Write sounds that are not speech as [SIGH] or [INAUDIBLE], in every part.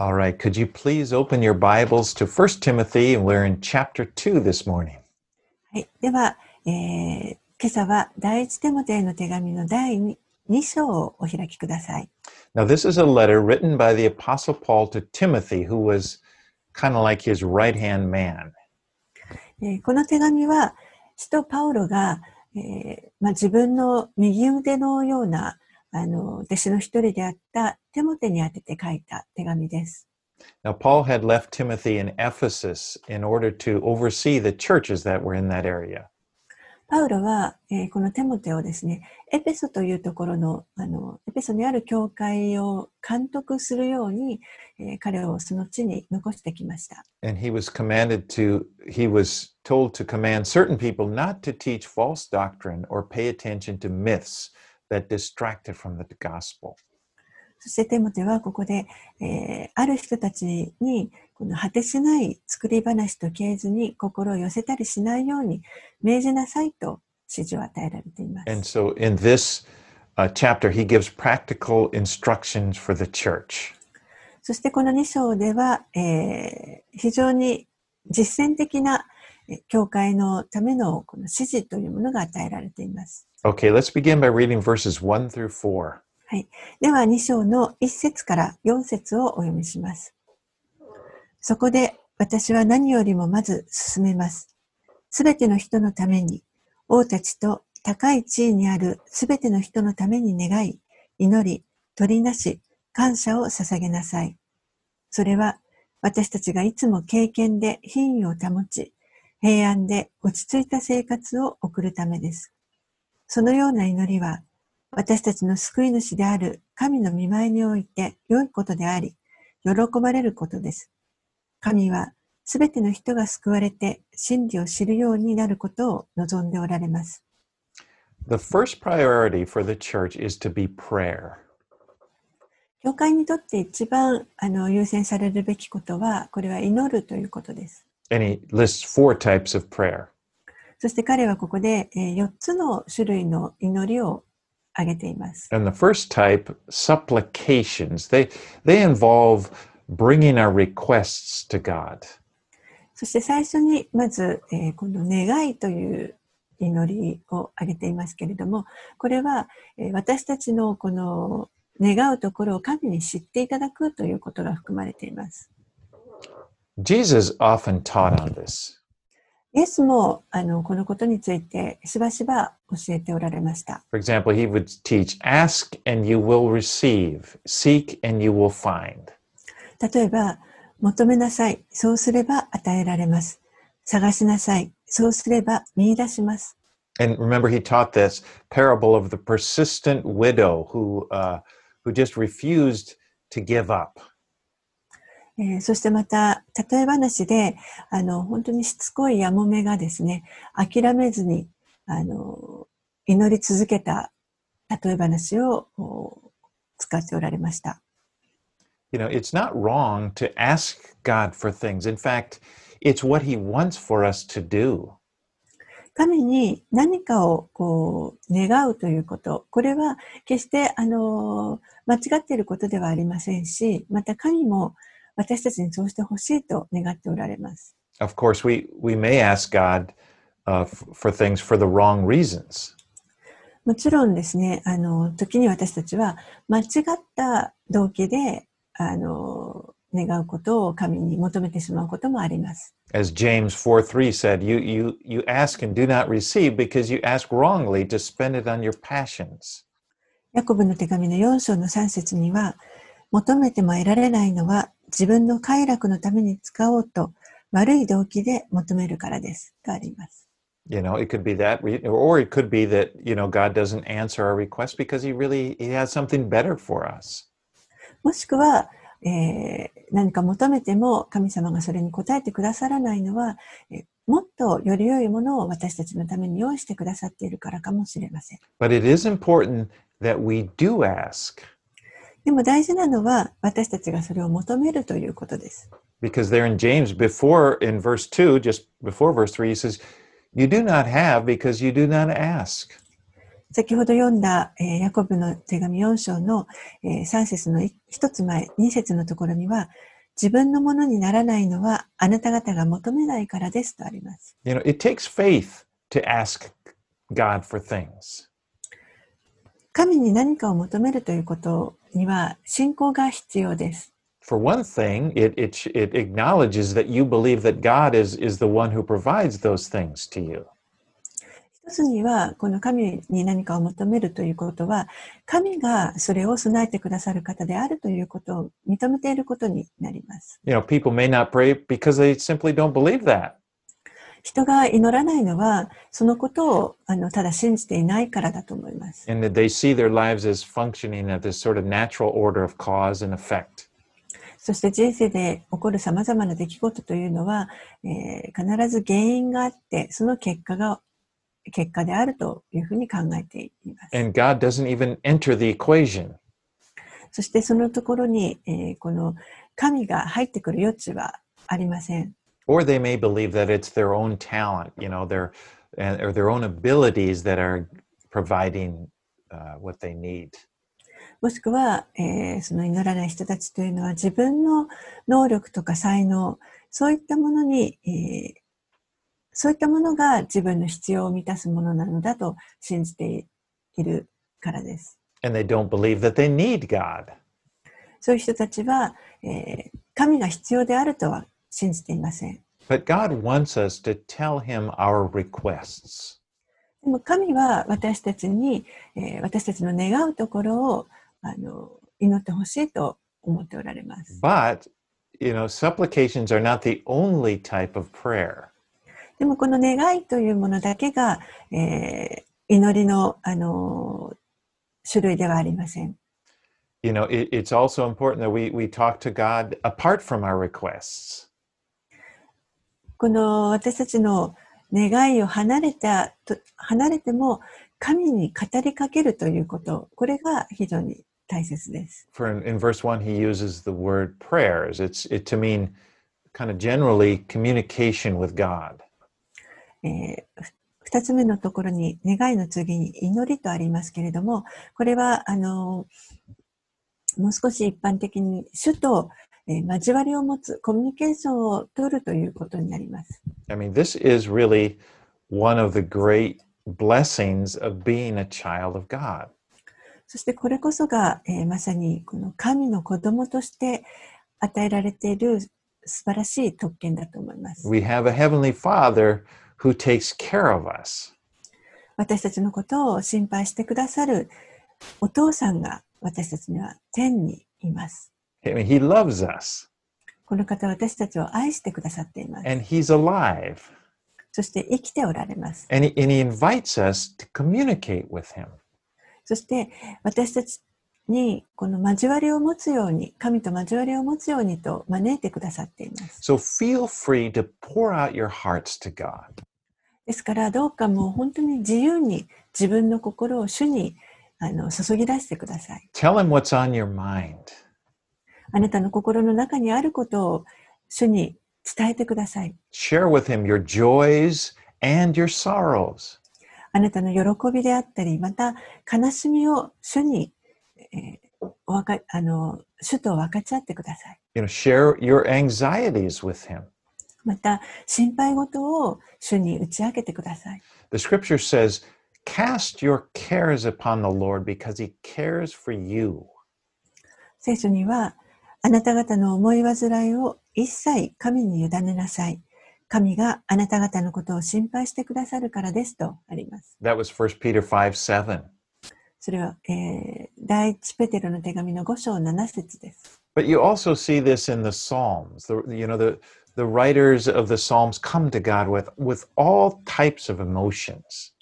All right, could you please open your Bibles to 1 Timothy? And we're in chapter 2 this morning. はい、では、えー、今朝は第一テモテへの手紙の第 2, 2章をお開きください。Now, this is a letter written by the Apostle Paul to Timothy, who was kind of like his right hand man. この手紙は、使徒パウロが、えーまあ、自分の右腕のようなあの弟子の一人であったテモテに宛てて書いた手紙です。Now, Paul had left Timothy in Ephesus in order to oversee the churches that were in that area. パウロは、えーこのテモテをですね、エペソというところの、あの、エペソにある教会を監督するように、えー彼をその地に残してきました。And he was commanded to, he was told to command certain people not to teach false doctrine or pay attention to myths that distracted from the gospel. そしてテモテはここで、えーある人たちにこの果てしない作り話と経図に心を寄せたりしないように命じなさいと指示を与えられていま And す。so in this uh, chapter, he gives practical instructions for the church. そしてこの2章では、えー非常に実践的なえー教会のためのこの指示というものが与えられています。Okay, let's begin by reading verses 1 through 4. では2章の1節から4節をお読みします。そこで私は何よりもまず進めます。すべての人のために、王たちと高い地位にあるすべての人のために願い、祈り、取りなし、感謝を捧げなさい。それは私たちがいつも経験で品位を保ち、平安で落ち着いた生活を送るためです。そのような祈りは、私たちの救い主である神の見舞いにおいて良いことであり、喜ばれることです。神はすべての人が救われて真理を知るようになることを望んでおられます。The first priority for the church is to be prayer. 教会にとって一番あの優先されるべきことは、これは祈るということです。And he lists four types of prayer. そして彼はここでえー4つの種類の祈りを挙げています。And the first type, supplications, they, they involve bringing our requests to God. そして最初にまず、えーこの願いという祈りを挙げていますけれども、これは、えー私たちのこの願うところを神に知っていただくということが含まれています。Jesus often taught on this. イエスもあのこのことについてしばしば教えておられました。 For example, he would teach, ask and you will receive, seek and you will find. 例えば、求めなさい、そうすれば与えられます。探しなさい、そうすれば見出します。 And remember, he taught this parable of the persistent widow who, uh, who just refused to give up. えーそしてまた、例え話で、あの、本当にしつこいやもめがですね、諦めずに、あの、祈り続けた例え話をお使っておられました。You know, it's not wrong to ask God for things. In fact, it's what he wants for us to do. 神に何かをこう願うということ、これは決してあの間違っていることではありませんし、また神も私たちにそうしてほしいと願っておられます。Of course, we, we may ask God uh, for things for the wrong reasons. もちろんですね、あの、時に私たちは間違った動機で、あの、願うことを神に求めてしまうこともあります。As James 4 3 said, you, you, you ask and do not receive because you ask wrongly to spend it on your passions. ヤコブの手紙の4章の3節には、求めても得られないのは自分の快楽のために使おうと悪い動機で求めるからです。とあります。You know, it could be that, or it could be that, you know, God doesn't answer our request because he really, he has something better for us. もしくは、えー何か求めても神様がそれに応えてくださらないのは、えーもっとより良いものを私たちのために用意してくださっているからかもしれません。But it is important that we do ask でも大事なのは私たちがそれを求めるということです。because there in James before in verse 2, just before verse 3, he says, You do not have because you do not ask. 先ほど読んだ、えーヤコブの手紙4章の、えー3節の1つ前、2節のところには、自分のものにならないのはあなた方が求めないからですとあります。You know, it takes faith to ask God for things. 神に何かを求めるということには信仰が必要です。For one thing, it, it, it acknowledges that you believe that God is, is the one who provides those things to you. 一つには、この神に何かを求めるということは、神がそれを備えてくださる方であるということを認めていることになります。You know, people may not pray because they simply don't believe that. 人が祈らないのは、そのことをあのただ信じていないからだと思います。And that they see their lives as functioning at this sort of natural order of cause and effect. そして人生で起こる様々な出来事というのは、えー必ず原因があって、その結果が、結果であるというふうに考えています。And God doesn't even enter the equation. そしてそのところに、えーこの神が入ってくる余地はありません。Or they may believe that it's their own talent, you know, their, or their own abilities that are providing uh, what they need. もしくは、えーその祈らない人たちというのは自分の能力とか才能、そういったものに、えーそういったものが自分の必要を満たすものなのだと信じているからです。And they don't believe that they need God. そういう人たちは、えー神が必要であるとは信じていません。But God wants us to tell Him our requests. でも神は私たちに、えー私たちの願うところをあの祈ってほしいと思っておられます。But, you know, supplications are not the only type of prayer. でもこの願いというものだけが、えー祈りの、あの種類ではありません。You know, it, it's also important that we, we talk to God apart from our requests. この私たちの願いを離れたと、離れても神に語りかけるということ、これが非常に大切です。For in, verse 1, he uses the word prayers. It's it to mean kind of generally communication with God. えー二つ目のところに願いの次に祈りとありますけれども、これは、あの、もう少し一般的に主と、えー交わりを持つコミュニケーションを取るということになります。I mean, this is really one of the great blessings of being a child of God. そしてこれこそが、えーまさにこの神の子供として与えられている素晴らしい特権だと思います。We have a heavenly Father who takes care of us. 私たちのことを心配してくださるお父さんが私たちには天にいます。Mean, he loves us この方は私たちを愛してくださっています。and he's alive そして生きておられます。and he, and he invites us to communicate with him. そして私たちにこの交わりを持つように、神と交わりを持つようにと招いてくださっています。So feel free to pour out your hearts to God. ですからどうかもう本当に自由に自分の心を主にあの注ぎ出してください。Tell him what's on your mind. あなたの心の中にあることを主に伝えてください。Share with him your joys and your sorrows. あなたの喜びであったり、また悲しみを主に、えーおわかあの主と分かち合ってください。You know, share your anxieties with him. また心配事を主に打ち明けてください。The scripture says, Cast your cares upon the Lord because he cares for you. 聖書には、あなた方の思い煩いを一切神に委ねなさい。神があなた方のことを心配してくださるからですとあります。That was 1 Peter 5 7. それは、えー第一ペテロの手紙の5章7節です。But you also see this in the Psalms. The, you know, the, the writers of the Psalms come to God with, with all types of emotions.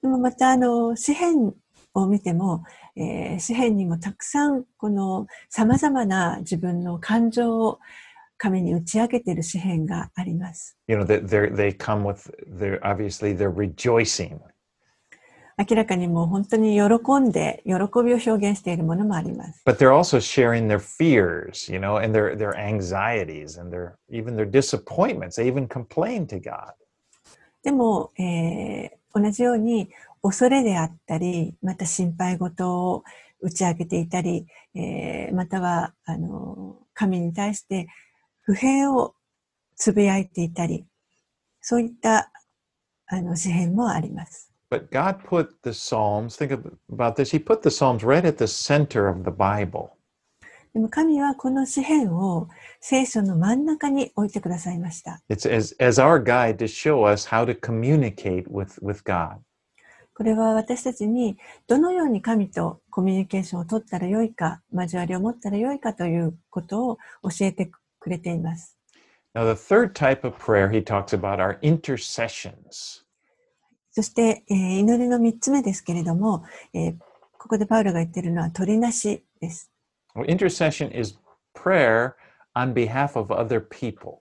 でもまた、あの、詩篇を見ても、えー詩篇にもたくさん、この様々な自分の感情を神に打ち明けている詩篇があります。You know, they come with, they're obviously they're rejoicing. 明らかにもう本当に喜んで、喜びを表現しているものもあります。But they're also sharing their fears, you know, and their, their anxieties and their, even their disappointments. They even complain to God. でも、えー同じように恐れであったり、また心配事を打ち明けていたり、えーまたは、あの、神に対して不平をつぶやいていたり、そういった、あの、詩篇もあります。But God put the Psalms, think ab- about this, He put the Psalms right at the center of the Bible. でも神はこの詩篇を聖書の真ん中に置いてくださいました。It's as, as our guide to show us how to communicate with, with God. これは私たちにどのように神とコミュニケーションを取ったらよいか、交わりを持ったらよいかということを教えてくれています。Now, the third type of prayer he talks about are intercessions. そして、えー祈りの三つ目ですけれども、えーここでパウロが言っているのは取りなしです。Well, intercession is prayer on behalf of other people.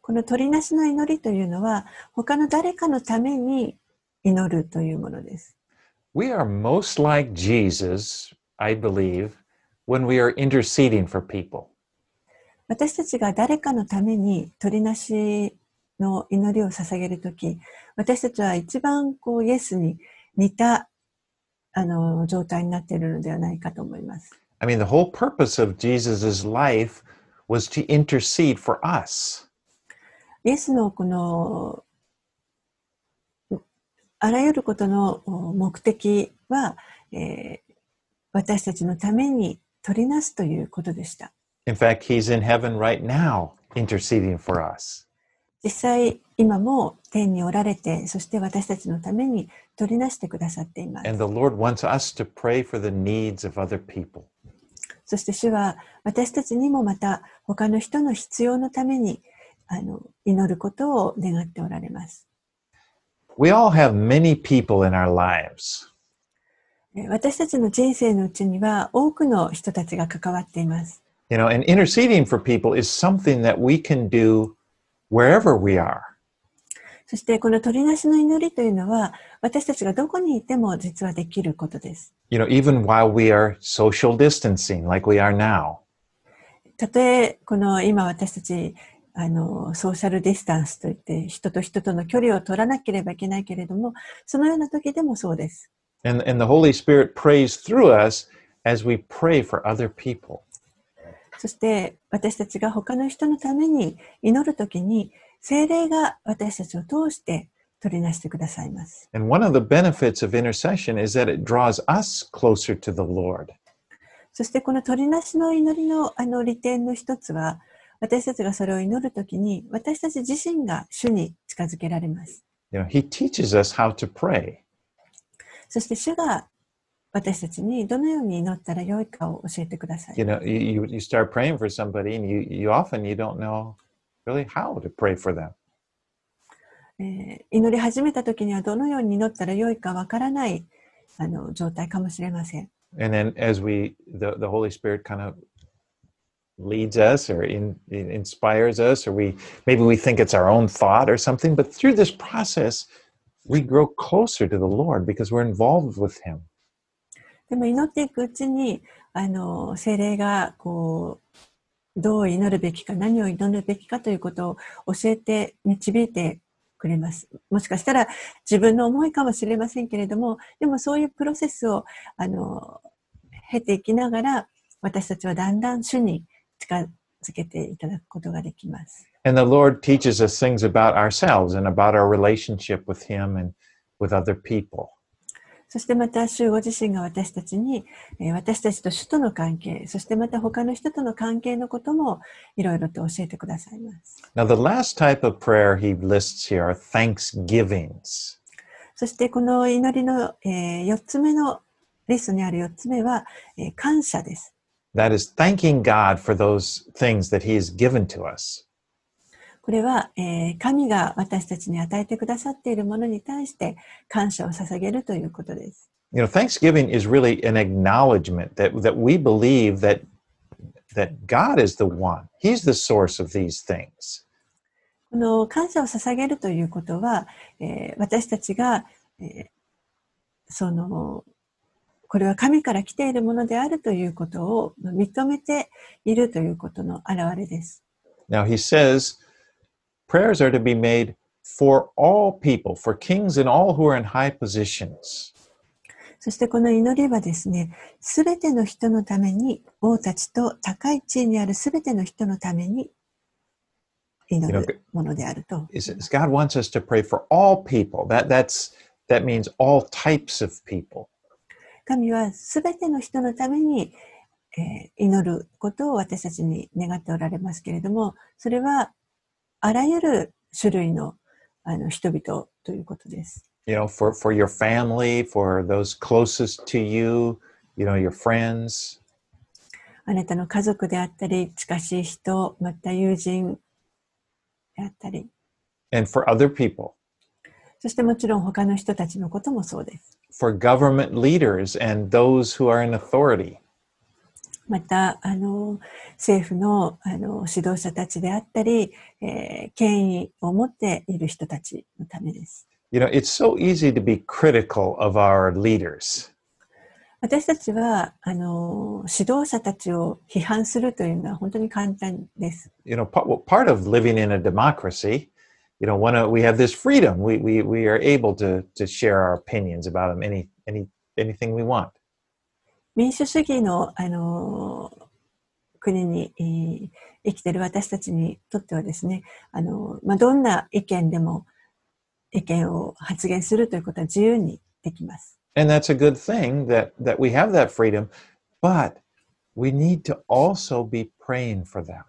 この取りなしの祈りというのは、他の誰かのために祈るというものです。We are most like Jesus, I believe, when we are interceding for people. 私たちが誰かのために取りなしの祈りを捧げるとき、私たちは一番こうイエスに似たあの状態になっているのではないかと思います。I mean, the whole purpose of Jesus' life was to intercede for us. イエスのこのあらゆることのお目的は、えー私たちのために取りなすということでした。In fact, he's in heaven right now interceding for us. 実際今も天におられて、そして私たちのために取りなしてくださっています。And the Lord wants us to pray for the needs of other people. そして主は私たちにもまた他の人の必要のためにあの祈ることを願っておられます。We all have many people in our lives. え私たちの人生のうちには多くの人たちが関わっています。 You know, and interceding for people is something that we can do wherever we are. そしてこの取りなしの祈りというのは私たちがどこにいても実はできることです。 You know, even while we are social distancing like we are now. たとえこの今私たち あのソーシャルディスタンスといって人と人との距離を取らなければいけないけれどもそのような時でもそうです。And, and the Holy Spirit prays through us as we pray for other people. そして私たちが他の人のために祈るときに精霊が私たちを通して取りなしてくださいます。And one of the benefits of intercession is that it draws us closer to the Lord. そしてこの取りなしの祈りのあの利点の一つは私たちがそれを祈るときに私たち自身が主に近づけられます。You know, He teaches us how to pray. そして主が私たちにどのように祈ったらよいかを教えてください。You know, you, you start praying for somebody and you, you often you don't know really how to pray for them. えー祈り始めた時にはどのように祈ったらよいかわからないあの状態かもしれません。And then as we, the, the Holy Spirit kind of leads us or in, in- inspires us, or we maybe we think it's our own thought or something, but through this process, we grow closer to the Lord because we're involved with Him. でも祈っていくうちにあの精霊がこうどう祈るべきか何を祈るべきかということを教えて導いてくれます。もしかしたら自分の思いかもしれませんけれどもでもそういうプロセスをあの経ていきながら私たちはだんだん主に近づけていただくことができます。And the Lord teaches us things about ourselves and about our relationship with Him and with other people. そしてまた主ご自身が私たちに、えー私たちと主との関係、そしてまた他の人との関係のこともいろいろと教えてくださいます。Now, the last type of prayer He lists here are thanksgivings. そしてこの祈りの、え4つ目のリストにある4つ目は、えー感謝です。That is thanking God for those things that He has given to us. これは、えー神が私たちに与えてくださっているものに対して感謝を捧げるということです。You know, thanksgiving is really an acknowledgement that, that we believe that, that God is the one. He's the source of these things. この感謝を捧げるということは、えー私たちが、えーそのこれは神から来ているものであるということを認めているということの表れです。Now, he says prayers are to be made for all people, for kings and all who are in high positions. そしてこの祈りはですね、すべての人のために、王たちと高い地位にあるすべての人のために祈るものであると。Is is God wants us to pray for all people. That that's that means all types of people. 神はすべての人のために、えー祈ることを私たちに願っておられますけれども、それはあらゆる種類のあの人々ということです。You know, for for your family, for those closest to you, you know, your friends, あなたの家族であったり、近しい人、また友人であったり、and for other people, そしてもちろん他の人たちのこともそうです。for government leaders and those who are in authority. また、あの、政府のあの指導者たちであったり、えー権威を持っている人たちのためです。 You know, it's so easy to be critical of our leaders. 私たちは、あの、指導者たちを批判するというのは本当に簡単です。 You know, part, well, part of living in a democracy, you know, when uh, we have this freedom, we, we, we are able to, to share our opinions about them, any, any, anything we want. 民主主義の、あの、国にえー生きている私たちにとってはですね、あの、まあ、どんな意見でも意見を発言するということは自由にできます。 And that's a good thing that, that we have that freedom, but we need to also be praying for them.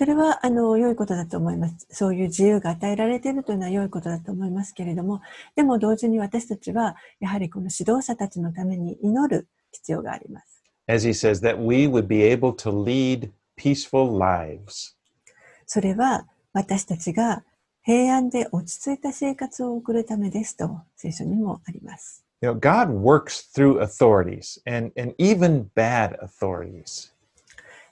それは、あの、良いことだと思います。そういう自由が与えられているというのは良いことだと思いますけれども、でも同時に私たちは、やはりこの指導者たちのために祈る必要があります。As he says, that we would be able to lead peaceful lives. それは、私たちが平安で落ち着いた生活を送るためですと、聖書にもあります。You know, God works through authorities and, and even bad authorities.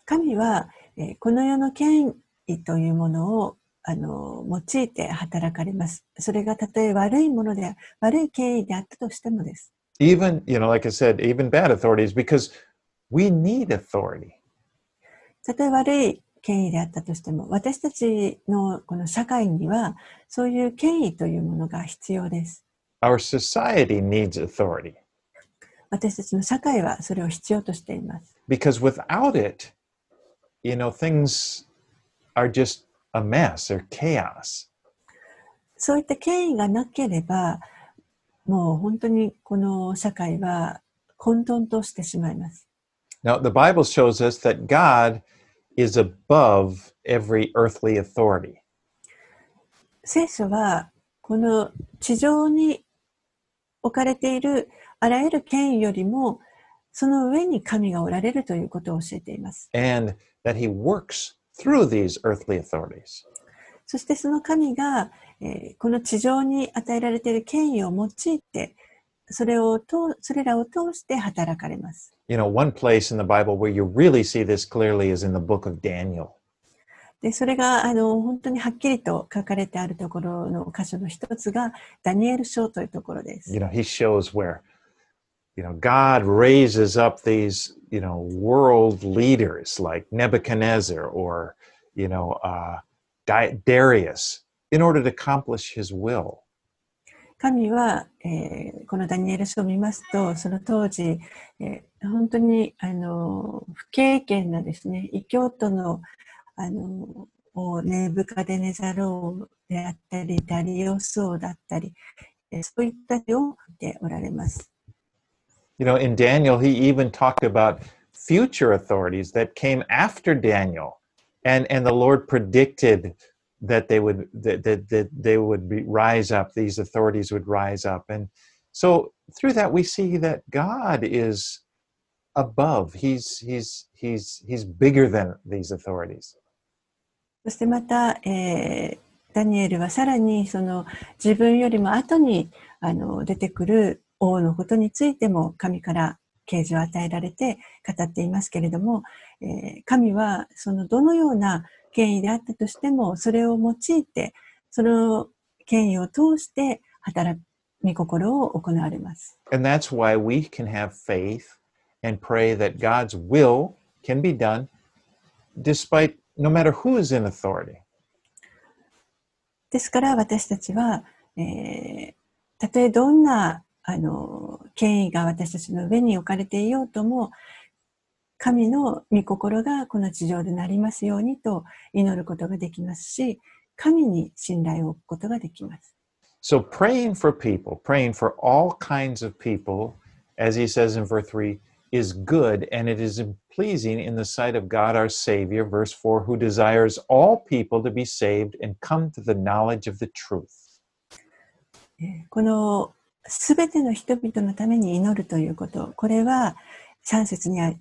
神は、えーこの世の権威というものをあの用いて働かれます。それがたとえ悪いもので、悪い権威であったとしてもです。Even, you know, like I said, even bad authorities, because we need authority. たとえ悪い権威であったとしても、私たちのこの社会には、そういう権威というものが必要です。Our society needs authority 私たちの社会はそれを必要としています。because without it, you know, things are just a mess or chaos. そういった権威がなければ、もう本当にこの社会は混沌としてしまいます。Now, the Bible shows us that God is above every earthly authority. 聖書はこの地上に置かれているあらゆる権威よりもその上に神がおられるということを教えています。and that he works through these earthly authorities. そしてその神が、えーこの地上に与えられている権威を用いてそれを通それらを通して働かれます。You know, one place in the Bible where you really see this clearly is in the book of Daniel. でそれがあの本当にはっきりと書かれてあるところの箇所の一つがダニエル書というところです。You know, he shows where, you know, God raises up these, you know, world leaders like Nebuchadnezzar or, you know, uh, Darius in order to accomplish his will. 神は、えーこのダニエル書を見ますと、その当時、えー本当にあの不経験なですね、異教徒のあのネブカデネザローであったり、ダリオス王だったり、えーそういった手を振っておられます。You know, in Daniel, he even talked about future authorities that came after Daniel, and and the Lord predicted that they would that that, that they would be, rise up. These authorities would rise up, and so through that we see that God is above. He's he's he's he's bigger than these authorities. そしてまた、えーダニエルはさらにその自分よりも後にあの出てくる 王のことについても神から啓示を与えられて語っていますけれども、えー神はそのどのような権威であったとしてもそれを用いてその権威を通して働く御心を行われます。And that's why we can have faith and pray that God's will can be done despite no matter who is in authority. ですから私たちは、えーたとえどんなあの、権威が私たちの上に置かれていようとも、神の御心がこの地上でなりますようにと祈ることができますし、神に信頼を置くことができます。So praying for people, praying for all kinds of people, as he says in verse 3, is good and it is pleasing in the sight of God our Savior, verse 4, who desires all people to be saved and come to the knowledge of the truth. えーこのすべての人々のために祈るということ、これは3節にあ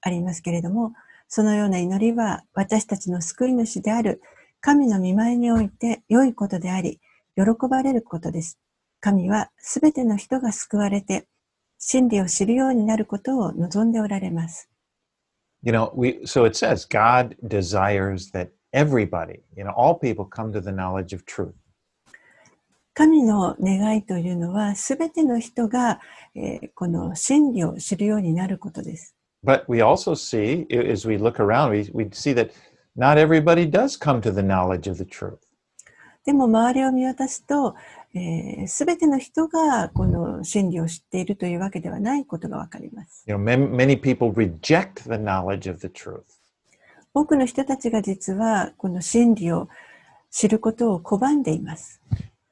ありますけれども、そのような祈りは私たちの救い主である神の見前において良いことであり、喜ばれることです。神はすべての人が救われて、真理を知るようになることを望んでおられます。You know, we so it says God desires that everybody, you know, all people come to the knowledge of truth. 神の願いというのは、すべての人が、えーこの真理を知るようになることです。But we also see, as we look around, we, we see that not everybody does come to the knowledge of the truth. でも周りを見渡すと、す、べ、ての人がこの真理を知っているというわけではないことがわかります。You know, many people reject the knowledge of the truth. 多くの人たちが実はこの真理を知ることを拒んでいます。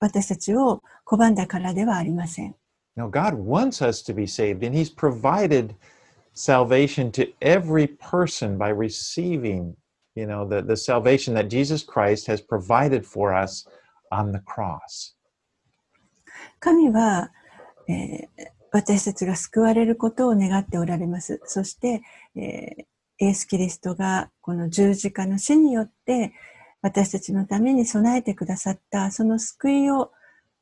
私たちを拒んだからではありません。No, God wants us to be saved, and He's provided salvation to every person by receiving, you know, the, the salvation that Jesus Christ has provided for us on the cross. 神は、えー私たちが救われることを願っておられます。そして、えーイエス・キリストがこの十字架の死によって私たちのために備えてくださったその救いを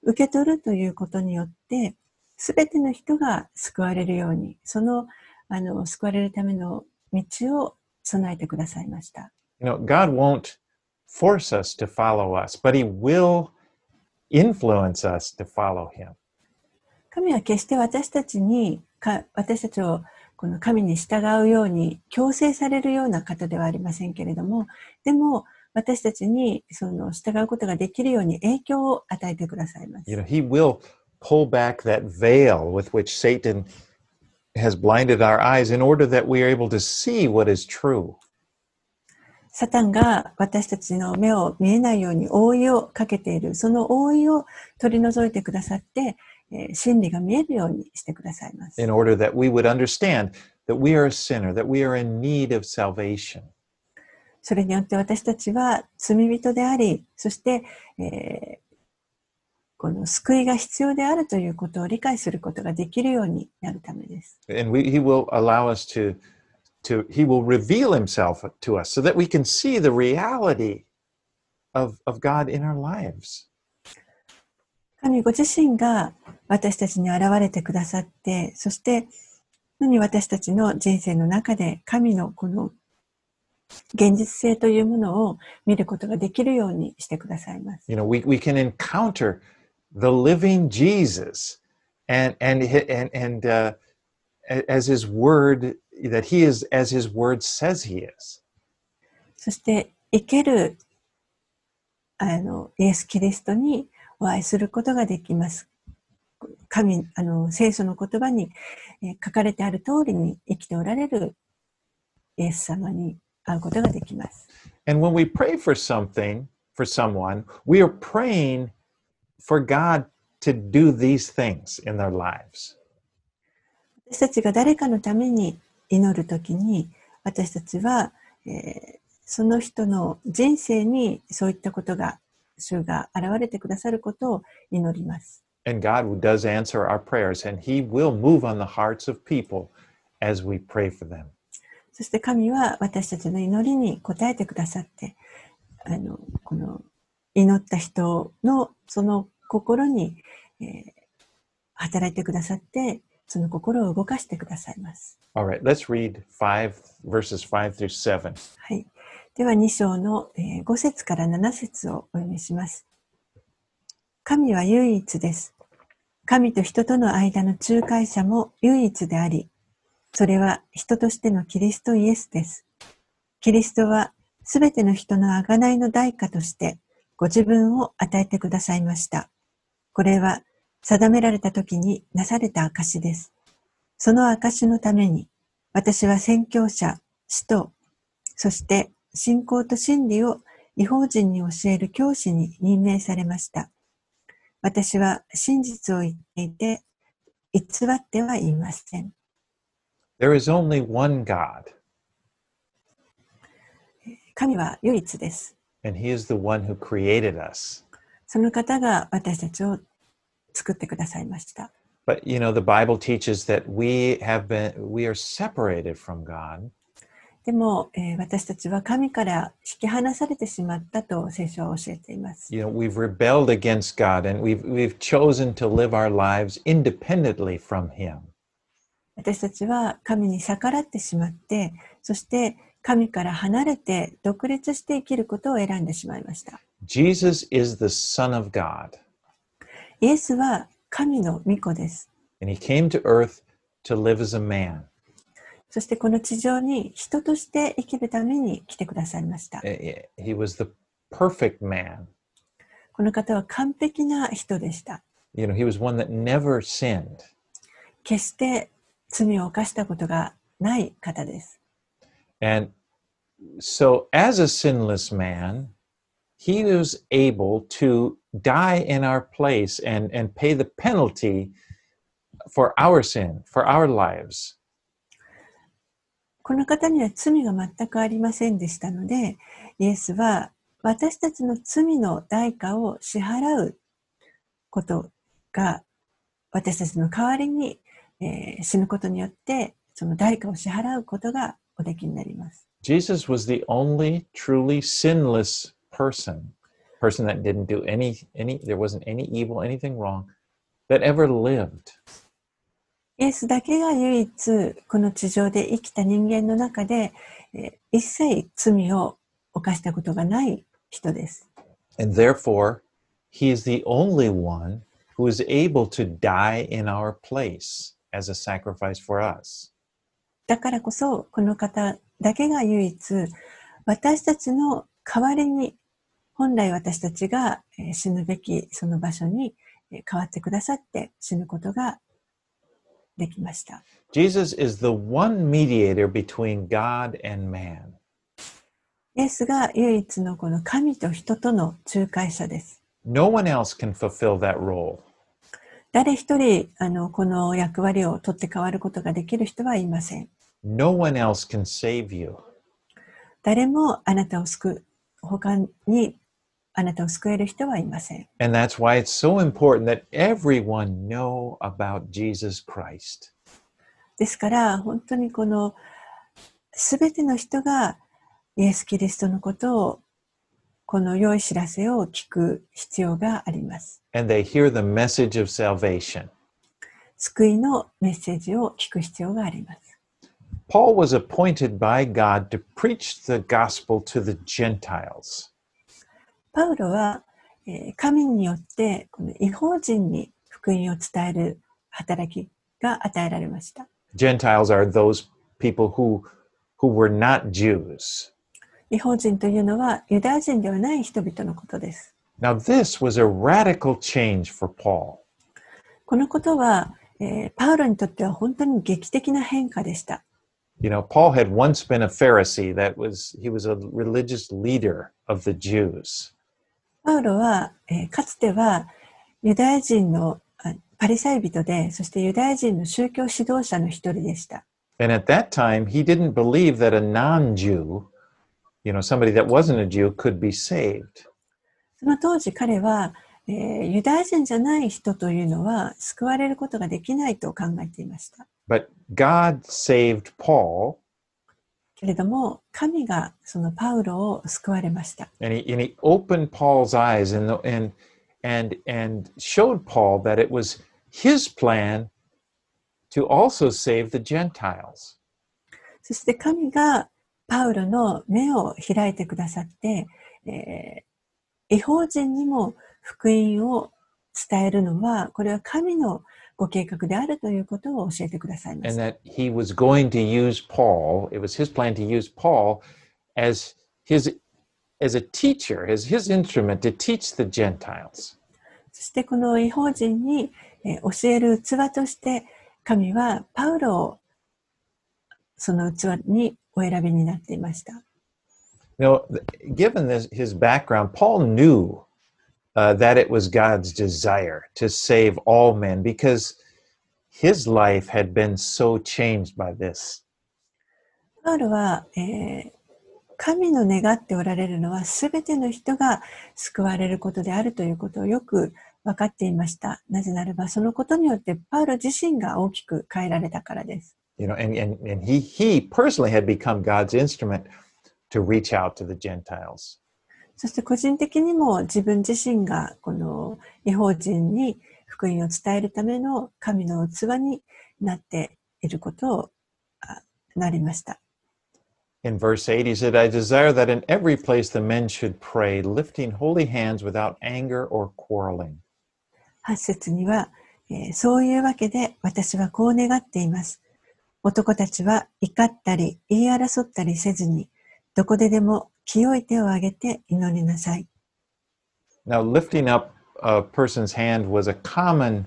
受け取るということによって全ての人が救われるようにそのあの救われるための道を備えてくださいました。You know, God won't force us to follow us, but He will influence us to follow Him. 神は決して私たちにか私たちをこの神に従うように強制されるような方ではありませんけれどもでも私たちにその従うことができるように影響を与えてくださいます。You know, He will pull back that veil with which Satan has blinded our eyes in order that we are able to see what is true. サタンが私たちの目を見えないように覆いをかけているその覆いを取り除いてくださって、えー真理が見えるようにしてくださいます。in order that we would understand that we are a sinner, that we are in need of salvation. それによって私たちは罪人であり、そして、えーこの救いが必要であるということを理解することができるようになるためです。And we, He will allow us to, to, He will reveal Himself to us so that we can see the reality of, of God in our lives. 神ご自身が私たちに現れてくださって、そして、のに私たちの人生の中で神のこの現実性というものを見ることができるようにしてくださいます。You know, we, we can encounter the living Jesus and, and, and, and uh, as His Word, that He is as His Word says He is. そして生けるあのイエス・キリストにお会いすることができます。神、あの聖書の言葉に、えー書かれてある通りに生きておられるイエス様に会うことができます。 And when we pray for something, for someone, we are praying for God to do these things in their lives. 私たちが誰かのために祈るときに、私たちは、えーその人の人生にそういったことが、主が現れてくださることを祈ります。 And God does answer our prayers, and He will move on the hearts of people as we pray for them. そして神は私たちの祈りに応えてくださって、あの、この祈った人のその心に、えー働いてくださって、その心を動かしてくださいます。All right, let's read 5 verses 5 through 7. はい。では2章のえー5節から7節をお読みします。神は唯一です。神と人との間の仲介者も唯一であり、それは人としてのキリストイエスです。キリストはすべての人の贖いの代価としてご自分を与えてくださいました。これは定められた時になされた証です。その証のために私は宣教者、使徒、そして信仰と真理を違法人に教える教師に任命されました。私は真実を言っていて、偽ってはいません。There is only one God, 神は唯一です。 and He is the one who created us. その方が私たちを作ってくださいました。 But you know, the Bible teaches that we have been, we are separated from God でも、えー私たちは神から引き離されてしまったと聖書は教えています。 you know we've rebelled against god and we've we've chosen to live our lives independently from him 私たちは神に逆らってしまって、そして神から離れて独立して生きることを選んでしまいました。jesus is the son of god イエスは神の御子です。and he came to earth to live as a man そしてこの地上に人として生きるために来てくださいました。Eh, he was the perfect man この方は完璧な人でした。you know he was one that never sinned 決して罪を犯したことがない方です。and so as a sinless man he was able to die in our place and and pay the penalty for our sin for our lives この方には罪が全くありませんでしたので、イエスは私たちの罪の代価を支払うことが私たちの代わりに、えー死ぬことによってその代価を支払うことがおできになります。Jesus was the only truly sinless person, person that didn't do any any there wasn't any evil, anything wrong that ever lived. イエスだけが唯一この地上で生きた人間の中で、えー一切罪を犯したことがない人です。And therefore, he is the only one who is able to die in our place as a sacrifice for us. だからこそこの方だけが唯一私たちの代わりに本来私たちがえー死ぬべきその場所にえー変わってくださって死ぬことができました。Jesus is the one mediator between God and man. イエスが唯一のこの神と人との仲介者です。No one else can fulfill that role. 誰一人あのこの役割を取って変わることができる人はいません。No one else can save you. 誰もあなたを救う、他にあなたを救える人はいません。And that's why it's so important that everyone know about Jesus Christ. ですから、本当にこの、すべての人がイエス・キリストのことを、この良い知らせを聞く必要があります。And they hear the message of salvation. 救いのメッセージを聞く必要があります。Paul was appointed by God to preach the gospel to the Gentiles. パウロは、えー神によってこの違法人に福音を伝える働きが与えられました。Gentiles are those people who who were not Jews. 違法人というのはユダヤ人ではない人々のことです。Now this was a radical change for Paul. このことは、えーパウロにとっては本当に劇的な変化でした。You know, Paul had once been a Pharisee that was he was a religious leader of the Jews. パウロは、えーかつてはユダヤ人のあパリサイ人で、そしてユダヤ人の宗教指導者の一人でした。And at that time, he didn't believe that a non-Jew, you know, somebody that wasn't a Jew could be saved. その当時彼は、えーユダヤ人じゃない人というのは救われることができないと考えていました。 But God saved Paul けれども、神がそのパウロを救われました。 and he, and he opened Paul's eyes and, the, and, and, and showed Paul that it was his plan to also save the Gentiles. そして神が パウロの目を開いてくださって、えー、違法人にも福音を伝えるのは、これは神のご計画であるということを教えてくださいまし。そしてこの違法人に教える器として神はパウロをその器にお選びになっていました。Th- given this, his background, Paul knew uh, that it was God's desire to save all men because his life had been so changed by this. パウロは、えー神の願っておられるのは全ての人が救われることであるということをよく分かっていました。なぜならばそのことによってパウロ自身が大きく変えられたからです。You know, and, and, and he, he personally had become God's instrument to reach out to the Gentiles. そして個人的にも自分自身がこの違法人に福音を伝えるための神の器になっていることをあなりました。 In verse 8, he said, I desire that in every place the men should pray, lifting holy hands without anger or quarreling. 8節には、えーそういうわけで私はこう願っています。 男たちは怒ったり言い争ったりせずに、どこででも清い手を挙げて祈りなさい。Now, lifting up a person's hand was a common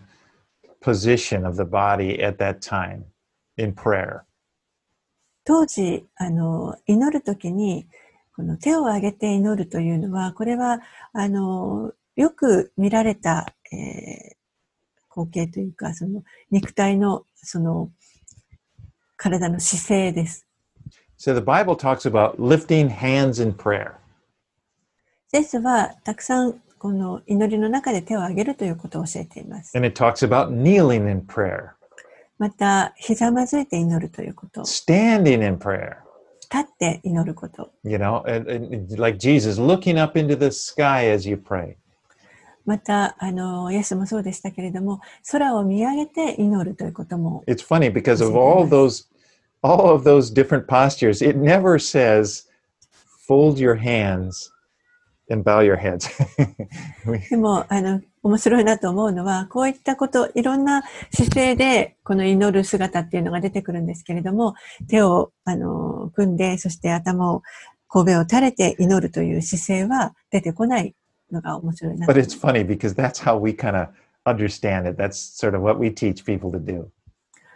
position of the body at that time in prayer. 当時、あの、祈るときに、この手を挙げて祈るというのは、これは、あの、よく見られた、えー光景というか、その肉体の、その、体の姿勢です。So the Bible talks about lifting hands in prayer. 聖書はたくさんこの祈りの中で手を挙げるということを教えています。And it talks about kneeling in prayer, また、ひざまずいて祈るということ、立 standing in prayer. って祈ること、You know, and, and like Jesus looking up into the sky as you pray. また、あの、イエスもそうでしたけれども、空を見上げて祈るということも、It's funny because of all those all of those different postures, it never says fold your hands and bow your heads. [LAUGHS] でも、あの、面白いなと思うのは、こういったこと、いろんな姿勢で、この祈る姿っていうのが出てくるんですけれども、手を、あの、組んで、そして頭を、神戸を垂れて祈るという姿勢は出てこないのが面白いなと but it's funny because that's how we kind of understand it. That's sort of what we teach people to do.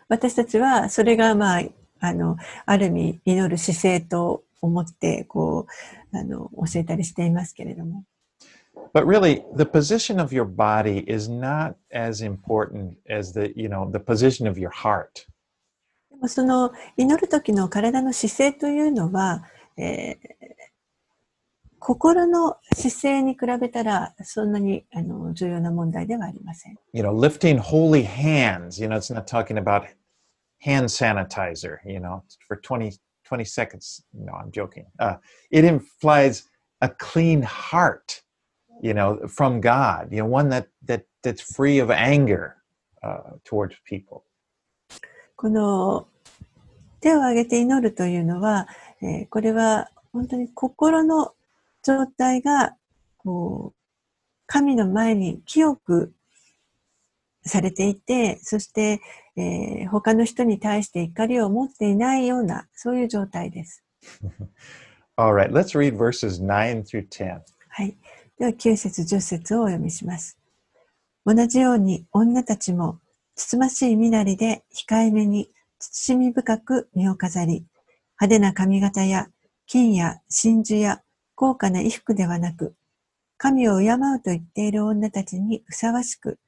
私たちはそれがまあ、あの、ある意味祈る姿勢と思って、こう、あの、教えたりしていますけれども。But really, the position of your body is not as important as the, you know, the position of your heart. でもその祈る時の体の姿勢というのは、えー心の姿勢に比べたらそんなにあの重要な問題ではありません。You know, lifting holy hands, you know, it's not talking about hand sanitizer, you know, for 20, 20 seconds. No, I'm joking. Uh, it implies a clean heart, you know, from God, you know, one that, that that's free of anger uh, towards people. この手を挙げて祈るというのは、えーこれは本当に心の状態がこう神の前に清くされていて、そして、えー他の人に対して怒りを持っていないような、そういう状態です。[LAUGHS] All right, let's read verses 9 through 10. はい。では、9節、10節をお読みします。同じように女たちも、つつましい身なりで控えめに、慎み深く身を飾り、派手な髪型や金や真珠や高価な衣服ではなく、神を敬うと言っている女たちにふさわしく、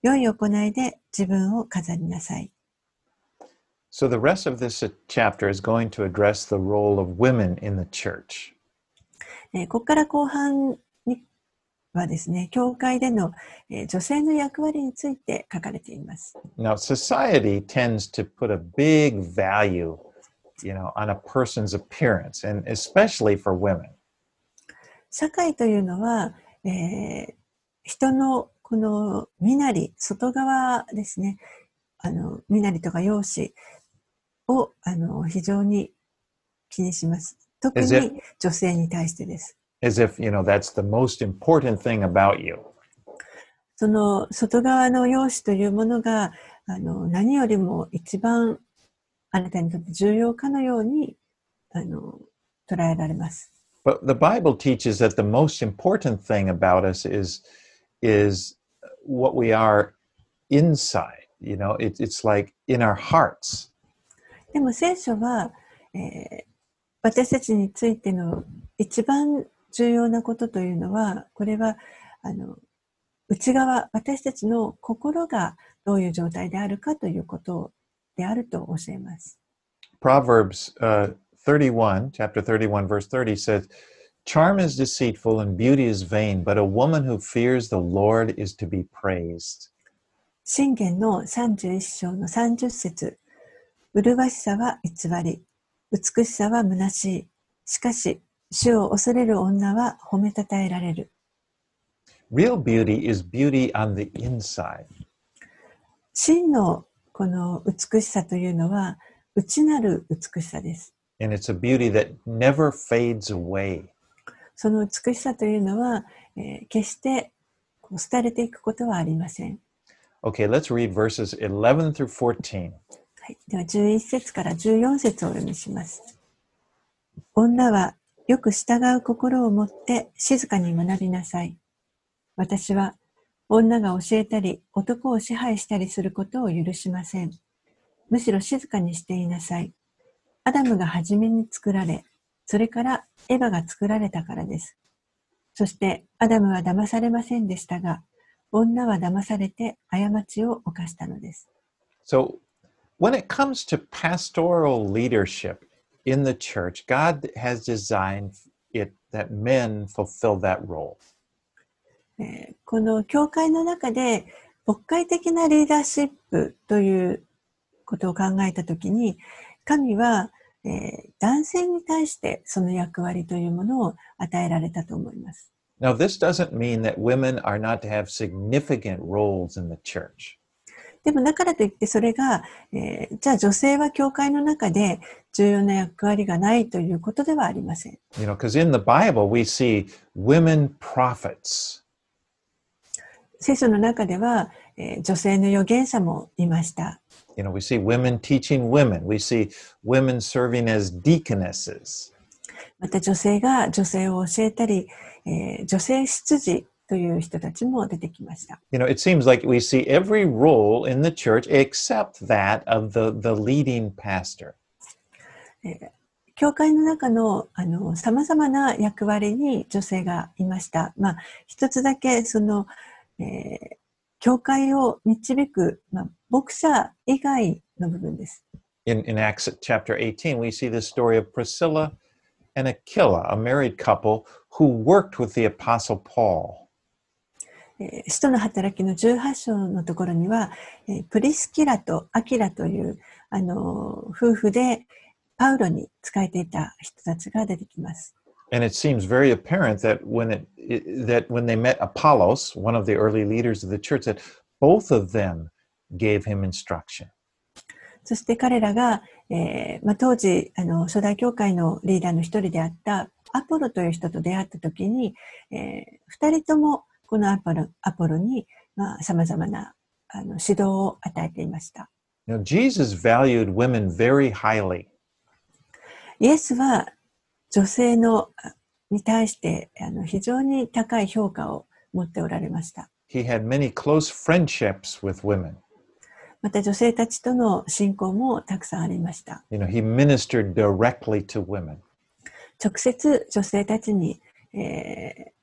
良い行いで自分を飾りなさい。So the rest of this uh, chapter is going to address the role of women in the church. えーここから後半にはですね、教会での、えー女性の役割について書かれています。Now, society tends to put a big value, you know, on a person's appearance, and especially for women. 社会というのは、えー人のこの身なり、外側ですね、あの、身なりとか容姿を、あの、非常に気にします。特に女性に対してです。As if, you know, that's the most important thing about you. その外側の容姿というものが、あの、何よりも一番あなたにとって重要かのように、あの、捉えられます。But the Bible teaches that the most important thing about us is is what we are inside. You know, it, it's like in our hearts. でも聖書は、えー私たちについての一番重要なことというのは、これは、あの、内側、私たちの心がどういう状態であるかということであると教えます。Proverbs uh, 31, chapter 31, verse 30 says, Charm is deceitful and beauty is vain, but a woman who fears the Lord is to be praised. 信玄の31章の30節麗しさは偽り、美しさは虚しい。しかし、主を恐れる女は褒めたたえられる。Real beauty is beauty on the inside. 真のこの美しさというのは、内なる美しさです。And it's a beauty that never fades away. その美しさというのは、えー決してこう廃れていくことはありません。Okay, let's read verses 11 through 14. はい、では11節から14節をお読みします。女はよく従う心を持って静かに学びなさい。私は女が教えたり男を支配したりすることを許しません。むしろ静かにしていなさい。アダムが初めに作られ、それからエヴァが作られたからです。そしてアダムは騙されませんでしたが、女は騙されて過ちを犯したのです。So, when it comes to pastoral leadership in the church, God has designed it that men fulfill that role. えーこの教会の中で牧会的なリーダーシップということを考えたときに神は、えー男性に対してその役割というものを与えられたと思います。Now, this doesn't mean that women are not to have significant roles in the church. でもだからといってそれが、えーじゃあ女性は教会の中で重要な役割がないということではありません。You know, because in the Bible, we see women prophets. 聖書の中では、えー女性の預言者もいました。You know, we see women teaching women. We see women serving as deaconesses. また女性が女性を教えたり、えー女性執事という人たちも出てきました。You know, it seems like we see every role in the church except that of the, the leading pastor. 教会の中のあの様々な役割に女性がいました。まあ、一つだけその、えー教会を導く、まあ、牧者以外の部分です。In, in Acts chapter 18, we see the story of Priscilla and Aquila, a married couple who worked with the Apostle Paul. And it seems very apparent that when, it, that when they met Apollos, one of the early leaders of the church, that both of them gave him instruction. そして彼らが、えーまあ、当時あの初代教会のリーダーの一人であったアポロという人と出会った時に、えー二人ともこのアポロアポロにさまざ、まなあの指導を与えていました。Now, Jesus valued women very highly. イエスは女性のあに対してあの非常に高い評価を持っておられました。He had many close friendships with women. また女性たちとの信仰もたくさんありました。You know, he ministered directly to women. 直接女性たちに、えー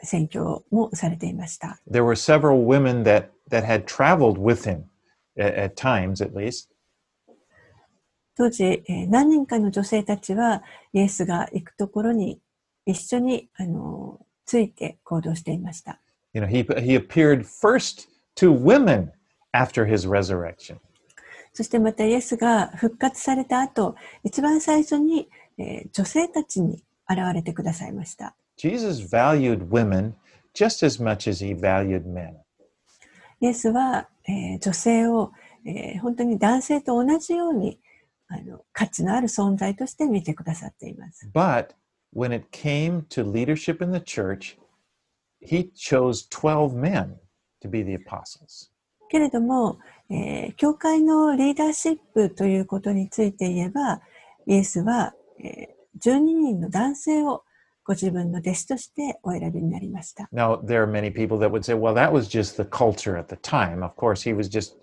宣教もされていました。There were several women that, that had traveled with him, at, at times at least. 当時、えー何人かの女性たちはイエスが行くところに一緒にあのついて行動していました。You know, he, he appeared first to women after his resurrection. そしてまたイエスが復活された後、一番最初に、えー女性たちに現れてくださいました。 Jesus valued women just as much as he valued men. イエスは、えー女性を、 えー本当に男性と同じようにあの価値のある存在として見てくださっています。 But when it came to leadership in the church, he chose 12 men to be the apostles. けれども、えー教会のリーダーシップということについて言えば、イエスは、えー12人の男性をご自分の弟子としてお選びになりました。Now, there are many people that would say, well, that was just the culture at the time. Of course, he was just,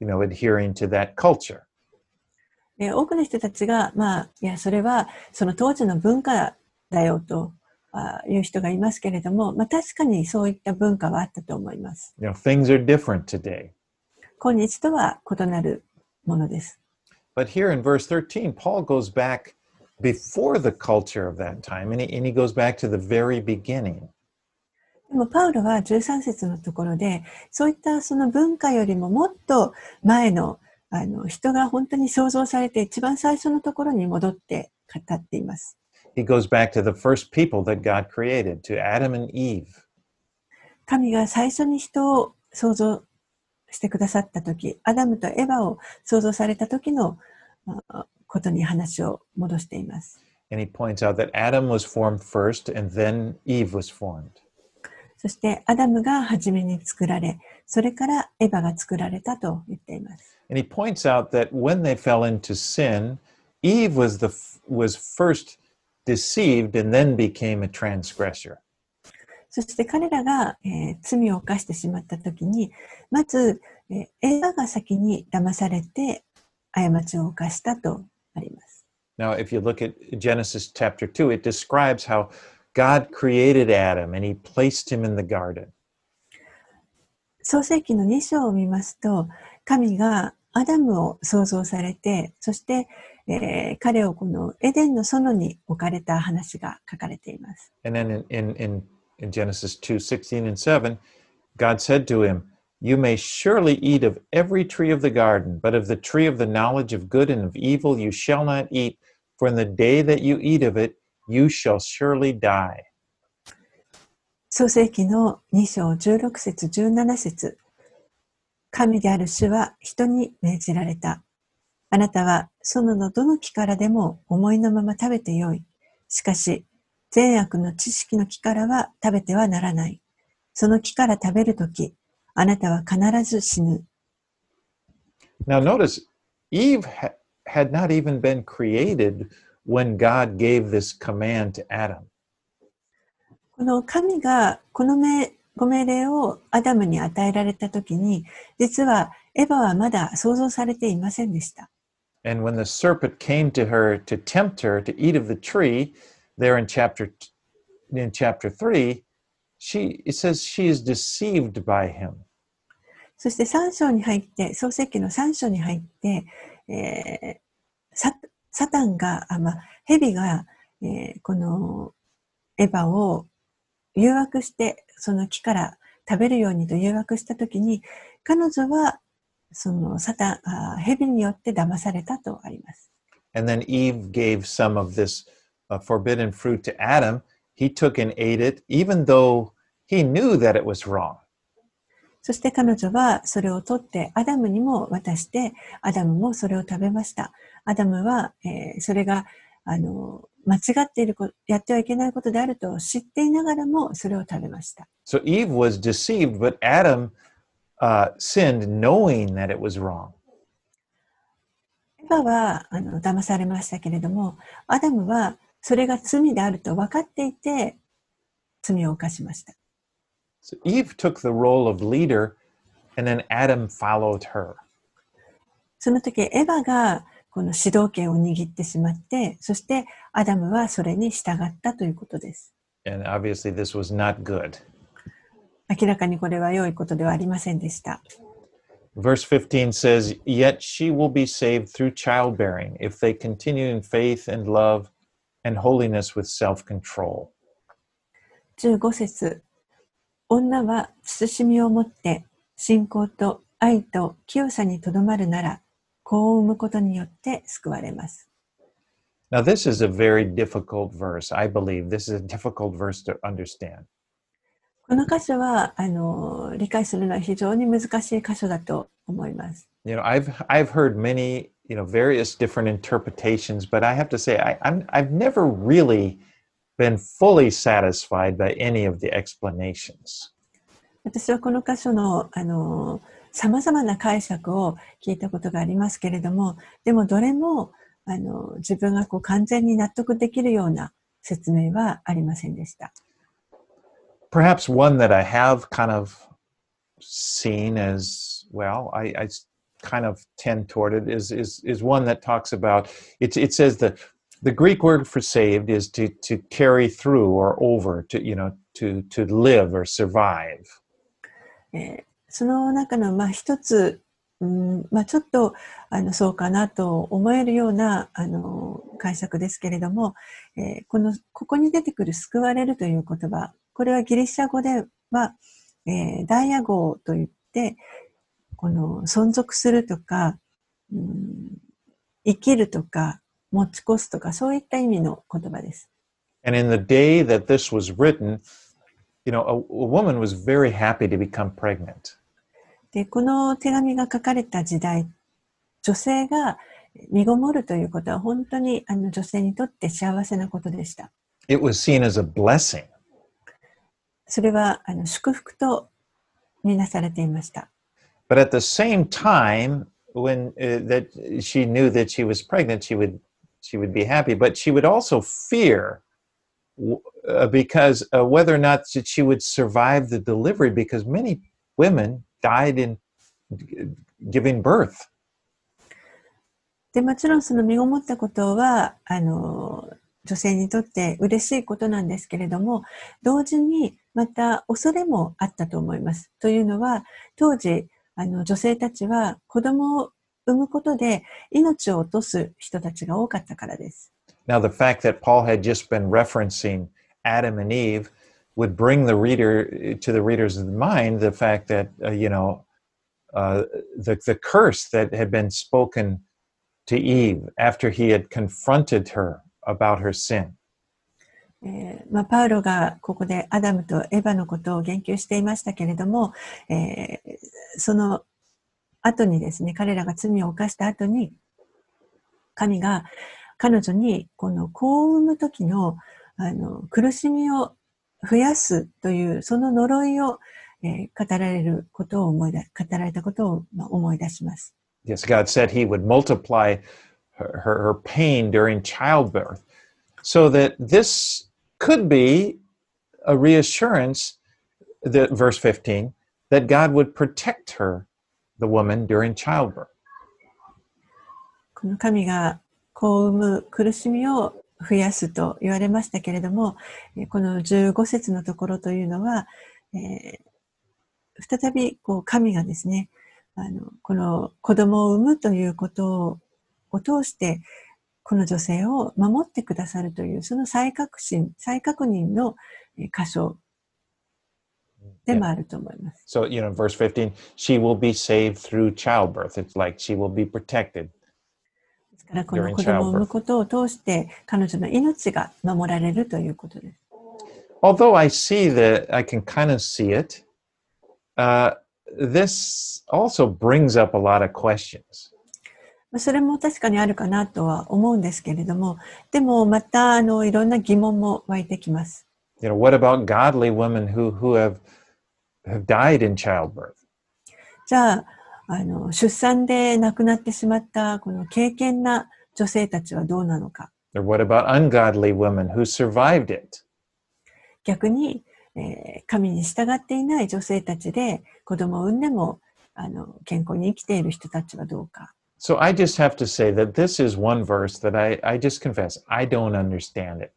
you know, adhering to that culture. で多くの人たちが、まあ、いや、それはその当時の文化だよとあいう人がいますけれども、まあ、確かにそういった文化はあったと思います。You know, things are different today. 今日とは異なるものです。But here in verse 13, Paul goes back before the culture of that time, and he, and he goes back to the very beginning. でもパウロは13節のところで、そういったその文化よりももっと前のあの人が本当に創造されて一番最初のところに戻って語っています。He goes back to the first people that God created, to Adam and Eve. 神が最初に人を創造してくださった時、アダムとエヴァを創造された時のあことに話を戻しています。 And he points out that Adam was formed first, and then Eve was formed. そしてアダムが初めに作られ、それからエヴァが作られたと言っています。 And he points out that when they fell into sin, Eve was the was first deceived and then became a transgressor. そして彼らが、えー罪を犯してしまった時に、まず、えーエヴァが先に騙されて過ちを犯したとあります。Now, if you look at Genesis chapter 2, it describes how God created Adam and he placed him in the garden. 創世記の2章を見ますと、神がアダムを創造されて、そして、えー彼をこのエデンの園に置かれた話が書かれています。And then in, in, in, Genesis 2 16 and 7, God said to him, You may surely eat of every tree of the garden, but of the tree of the knowledge of good and of evil you shall not eat, for in the day that you eat of it, you shall surely die. 創世記の2章16節17節神である主は人に命じられた。あなたは園のどの木からでも思いのまま食べてよい。しかし、善悪の知識の木からは食べてはならない。その木から食べるとき、あなたは必ず死ぬ。Now, notice Eve ha- had not even been created when God gave this command to Adam. この神がこの命ご命令をアダムに与えられたときに、実はエヴァはまだ創造されていませんでした。And when the serpent came to her to tempt her to eat of the tree, there in chapter in chapter three, she it says she is deceived by him. そして3章に入って、創世記の3章に入って、えーササタンが、あまあ、蛇が、えーこのエヴァを誘惑して、その木から食べるようにと誘惑したときに、彼女は、そのサタン、あ蛇によって騙されたとあります。And then Eve gave some of this uh, forbidden fruit to Adam. He took and ate it, even though he knew that it was wrong. そして彼女はそれを取ってアダムにも渡して、アダムもそれを食べました。アダムは、えーそれが、あの、間違っていること、やってはいけないことであると知っていながらもそれを食べました。So Eve was deceived, but Adam uh, sinned knowing that it was wrong. エヴァは、あの、騙されましたけれども、アダムはそれが罪であると分かっていて、罪を犯しました。 So Eve took the role of leader, and then Adam followed her. その時、エヴァがこの主導権を握ってしまって、そしてアダムはそれに従ったということです。 And obviously, this was not good. 明らかにこれは良いことではありませんでした。Verse 15 says, Yet she will be saved through childbearing if they continue in faith and love and holiness with self control. 15節女は慎みを持って信仰と愛と清さにとどまるなら子を産むことによって救われます。Now, this is a very difficult verse. I believe this is a difficult verse to understand. この箇所はあの理解するのは非常に難しい箇所だと思います。you know, I've I've heard many, you know, various different interpretations, but I have to say, I, I'm I've never really been fully satisfied by any of the explanations. 私はこの箇所の、あの、様々な解釈を聞いたことがありますけれども、でもどれも、あの、自分がこう完全に納得できるような説明はありませんでした。Perhaps one that I have kind of seen as well, I, I s- kind of tend toward it is is is one that talks about it. It says that the Greek word for saved is to to carry through or over to you know to to live or survive. えーその中の、まあ、一つ、うんまあ、ちょっとあのそうかなと思えるようなあの解釈ですけれども、えーこのここに出てくる「救われる」という言葉 これはギリシャ語では、えーダイア語といってこの存続するとか、うん生きるとか持ち越すとかそういった意味の言葉です。And in the day that this was written, you know, a, a woman was very happy to become pregnant. で、この手紙が書かれた時代、女性が身ごもるということは本当にあの女性にとって幸せなことでした。It was seen as a blessing. それはあの祝福とみなされていました。But at the same time, when uh, that she knew that she was pregnant, she would she would be happy, but she would also fear uh, because uh, whether or not she would survive the delivery, because many women died in g- giving birth. で、もちろんその身ごもったことは、あの、女性にとって嬉しいことなんですけれども、同時にまた恐れもあったと思います。というのは、当時、あの、女性たちは子供を産むことで命を落とす人たちが多かったからです。Now, the fact that Paul had just been referencing Adam and Eve would bring the reader to the reader's mind the fact that uh, you know uh, the the curse that had been spoken to Eve after he had confronted her about her sin. えーまあ、パウロがここでアダムとエヴァのことを言及していましたけれども、えーその後にですね、彼らが罪を犯した後に、神が彼女にこの子を産む時のあの苦しみを増やすというその呪いを、えー語られることを思い出、語られたことをまあ思い出します。Yes, God said He would multiply her, her, her pain during childbirth, so that this could be a reassurance. That verse fifteen that God would protect her, the woman, during childbirth. この神が子を産む苦しみを増やすと言われましたけれども、えこの15節のところというのは、えー再びこう神がですね、あの、この子供を産むということを通して、この女性を守ってくださるという、その再確信、再確認のえー箇所でもあると思います。So, you know, verse 15, she will be saved through childbirth. It's like she will be protected. ですから、この子供を産む.ことを通して、彼女の命が守られるということです。Although I see that, I can kind of see it, uh, this also brings up a lot of questions. まあそれも確かにあるかなとは思うんですけれども、でもまたあのいろんな疑問も湧いてきます。You know, what about godly women who, who have, have died in childbirth? じゃあ、あの出産で亡くなってしまったこの敬虔な女性たちはどうなのか。Or what about ungodly women who survived it? 逆に、えー神に従っていない女性たちで子供を産んでもあの健康に生きている人たちはどうか。So I just have to say that this is one verse that I, I just confess, I don't understand it.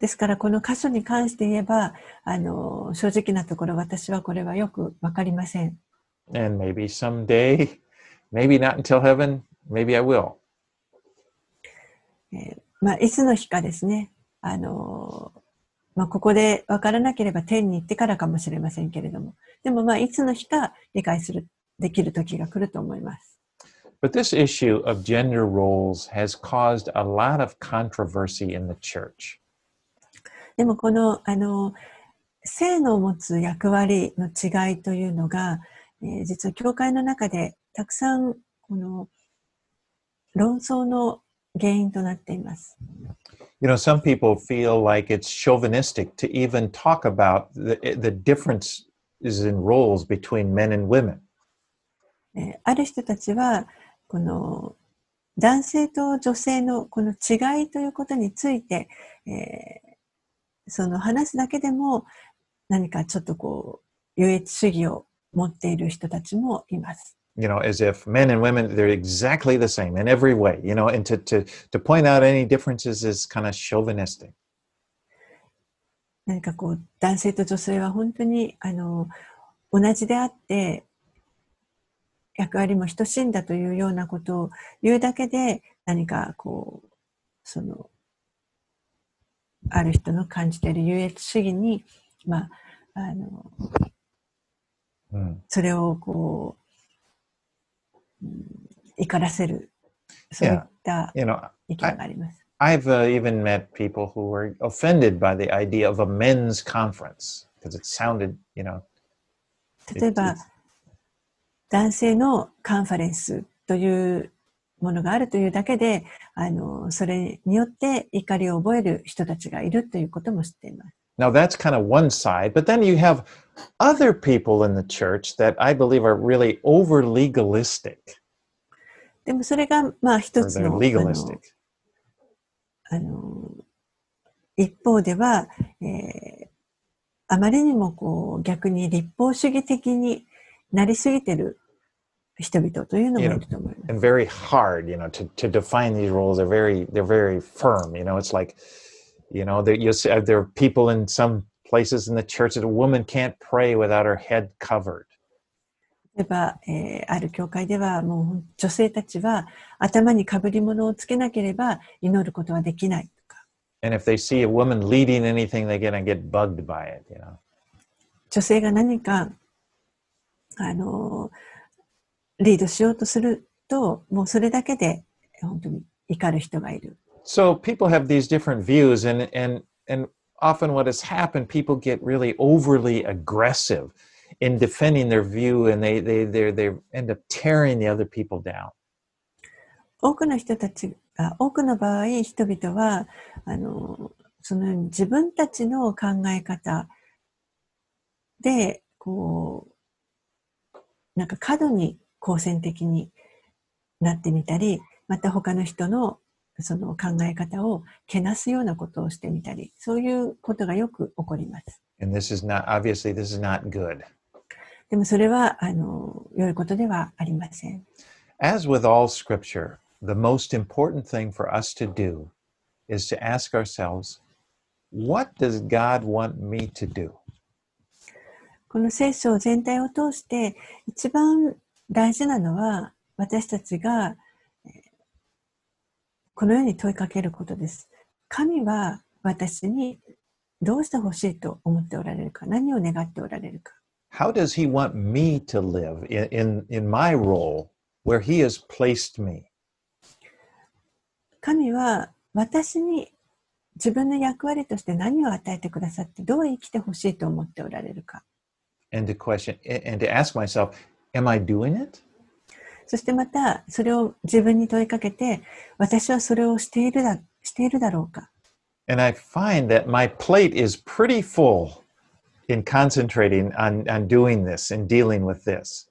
ですからこの箇所に関して言えば、あの正直なところ私はこれはよくわかりません。And maybe someday, maybe not until heaven, maybe I will. えーまあ、いつの日かですね、あのーまあ、ここで分からなければ天に行ってからかもしれませんけれども、でもまあ、いつの日か理解する、できる時が来ると思います。But this issue of gender roles has caused a lot of controversy in the church. でもこの、あの、性の持つ役割の違いというのが、えー実は教会の中で たくさんこの論争の原因となっています。 You know, some people feel like it's chauvinistic to even talk about the, the differences in roles between men and women. えーある人たちは この男性と女性のこの違いということについて、えーその話すだけでも何かちょっとこう優越主義を持っている人たちもいます。You know, as if men and women they're exactly the same in every way. You know, and to to to point out any differences is kind of chauvinistic. 何かこう男性と女性は本当にあの同じであって役割も等しいんだというようなことを言うだけで何かこうそのある人の感じている優越主義にまああの Mm. それをこう、うん怒らせるそういった意見があります。I've uh, even met people who were offended by the idea of a men's conference because it sounded, you know, 例えば男性のカンファレンスというものがあるというだけで、あの、それによって怒りを覚える人たちがいるということも知っています。Now that's kind of one side, but then you have other people in the church that I believe are really over legalistic でもそれが、まあ一つ.の、あの一方では、えーあまりにもこう逆に立法主義的になりすぎてる人々というのもいると思います。and very hard, you know, to, to define these roles. They're very they're very firm. You know, it's like, you know, there you see, there are people in some places in the church that a woman can't pray without her head covered. 例えば、えーある教会ではもう女性たちは頭にかぶり物をつけなければ祈ることはできないとか、And if they see a woman leading anything, they're gonna get bugged by it. You know, 女性が何か、あのーリードしようとすると、もうそれだけで本当に怒る人がいる。so people have these different views, and and and often what has happened, people get really overly aggressive in defending their view, and they they they they end up tearing the other people down. 多くの人たちあ多くの場合人々はあのその自分たちの考え方でこうなんか過度に好戦的になってみたりまた他の人のその考え方をけなすようなことをしてみたりそういうことがよく起こります。And this is not obviously this is not good. でもそれはあの良いことではありません。As with all scripture, the most important thing for us to do is to ask ourselves, what does God want me to do? この聖書全体を通して一番大事なのは私たちがこのように問いかけることです。神は私にどうしてほしいと思っておられるか何を願っておられるか How does He want me to live in, in my role where He has placed me? 神は私に自分の役割として何を与えてくださってどう生きてほしいと思っておられるか And to question and to ask myself, am I doing it? そしてまたそれを自分に問いかけて私はそれをしているだしているだろうか And I find that my plate is pretty full in concentrating on, on doing this and dealing with this.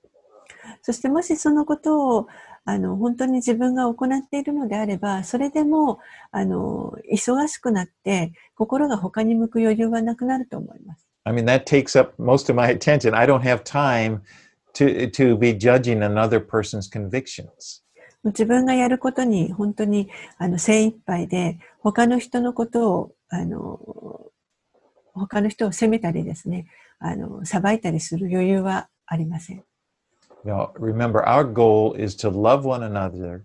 そしてもしそのことをあの本当に自分が行っているのであれば、それでもあの忙しくなって心が他に向く余裕はなくなると思います。I mean, that takes up most of my attention. [LAUGHS] I don't have time to, to be judging another person's convictions. 自分がやることに本当にあの精一杯で、他の人のことを、あの、他の人を責めたりですね、あの、裁いたりする余裕はありません。 You know, remember, our goal is to love one another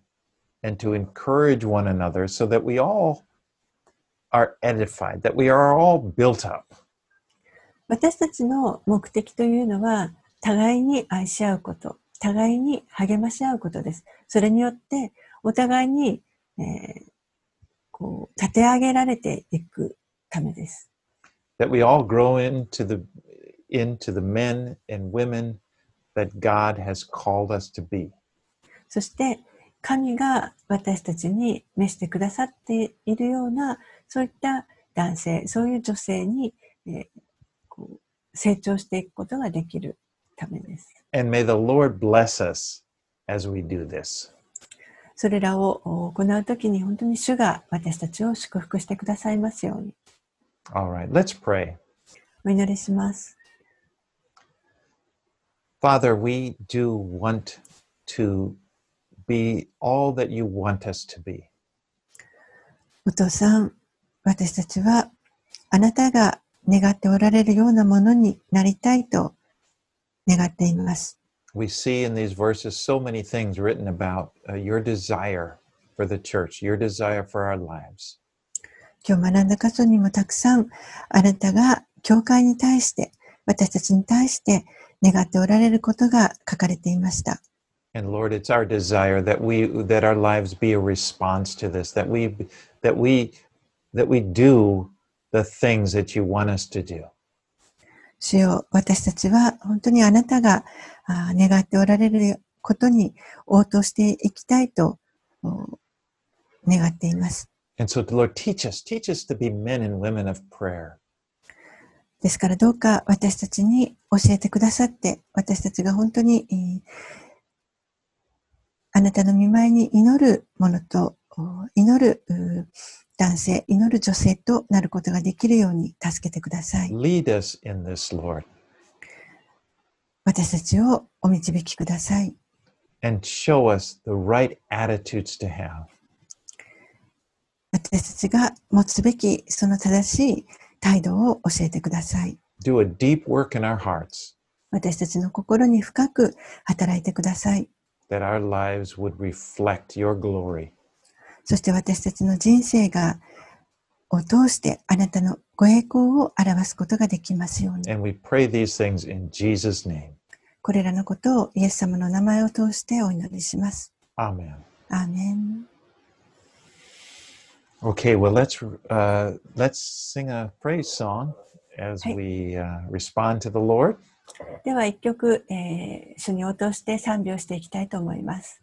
and to encourage one another so that we all are edified, that we are all built up. 私たちの目的というのは、互いに愛し合うこと、互いに励まし合うことです。それによって、お互いに、えーこう、立て上げられていくためです。that we all grow into the into the men and women that God has called us to be. そして神が私たちに召してくださっているようなそういった男性そういう女性に、えー成長していくことができるためです。And may the Lord bless us as we do this. それらを行うときに本当に主が私たちを祝福してくださいますように All right, let's pray. お祈りします。Father, we do want to be all that you want us to be. お父さん、私たちはあなたが願っておられるようなものになりたいと願っています。We see in these verses so many things written about uh, your desire for the church, your desire for our lives. 今日学んだ箇所にもたくさんあなたが教会に対して私たちに対して願っておられることが書かれていました。And Lord, it's our desire that we that our lives be a response to this, that we that we that we do the things that you want us to do. 主よ私たちは本当にあなたが願っておられることに応答していきたいとお願っています。And so, Lord, teach us, teach us to be men and women of prayer. ですからどうか私たちに教えてくださって、私たちが本当に、えーあなたの見舞いに祈るものと、お祈る男性、祈る女性となることができるように助けてください。Lead us in this, Lord, 私たちをお導きください。and show us the right attitudes to have. 私たちが持つべきその正しい態度を教えてください。Do a deep work in our hearts 私たちの心に深く働いてください。that our lives would reflect your glory. そして私たちの人生が、を通してあなたのご栄光を表すことができますように。これらのことをイエス様の名前を通してお祈りします。アーメン。アーメン。いでは一曲、えー、主に応答して賛美をしていきたいと思います。